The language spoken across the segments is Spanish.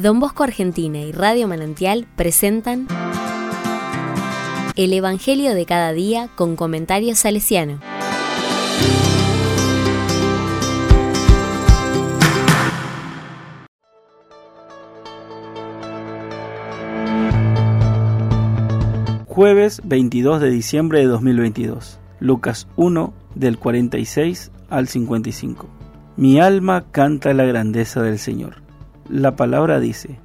Don Bosco Argentina y Radio Manantial presentan El Evangelio de cada día con comentarios salesiano. Jueves 22 de diciembre de 2022. Lucas 1 del 46 al 55. Mi alma canta la grandeza del Señor la palabra dice,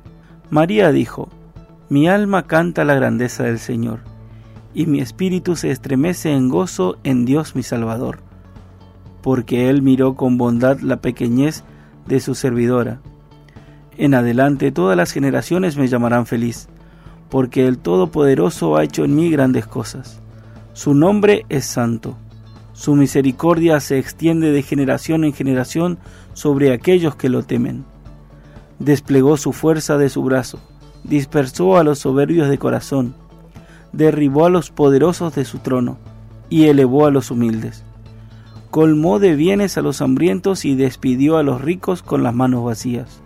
María dijo, Mi alma canta la grandeza del Señor, y mi espíritu se estremece en gozo en Dios mi Salvador, porque Él miró con bondad la pequeñez de su servidora. En adelante todas las generaciones me llamarán feliz, porque el Todopoderoso ha hecho en mí grandes cosas. Su nombre es santo. Su misericordia se extiende de generación en generación sobre aquellos que lo temen desplegó su fuerza de su brazo, dispersó a los soberbios de corazón, derribó a los poderosos de su trono y elevó a los humildes. Colmó de bienes a los hambrientos y despidió a los ricos con las manos vacías.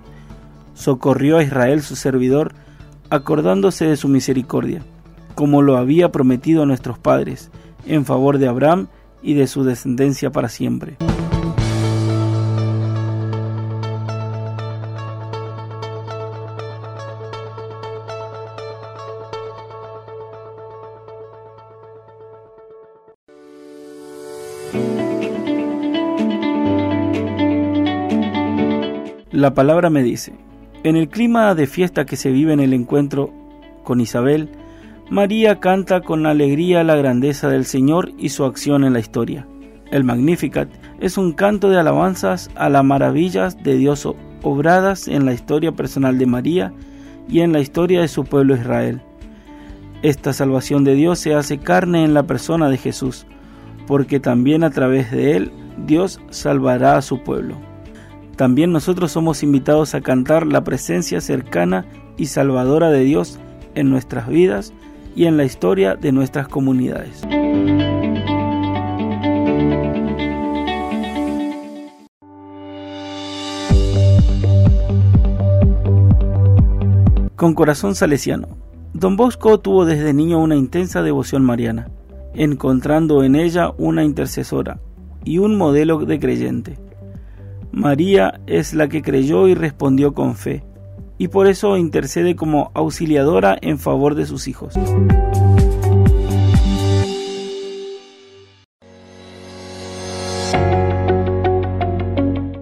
Socorrió a Israel su servidor, acordándose de su misericordia, como lo había prometido a nuestros padres, en favor de Abraham y de su descendencia para siempre. La palabra me dice, en el clima de fiesta que se vive en el encuentro con Isabel, María canta con alegría la grandeza del Señor y su acción en la historia. El Magnificat es un canto de alabanzas a las maravillas de Dios obradas en la historia personal de María y en la historia de su pueblo Israel. Esta salvación de Dios se hace carne en la persona de Jesús, porque también a través de él Dios salvará a su pueblo. También nosotros somos invitados a cantar la presencia cercana y salvadora de Dios en nuestras vidas y en la historia de nuestras comunidades. Con corazón salesiano, don Bosco tuvo desde niño una intensa devoción mariana, encontrando en ella una intercesora y un modelo de creyente. María es la que creyó y respondió con fe, y por eso intercede como auxiliadora en favor de sus hijos.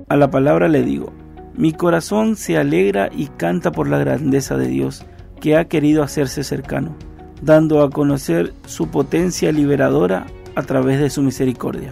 A la palabra le digo, mi corazón se alegra y canta por la grandeza de Dios, que ha querido hacerse cercano, dando a conocer su potencia liberadora a través de su misericordia.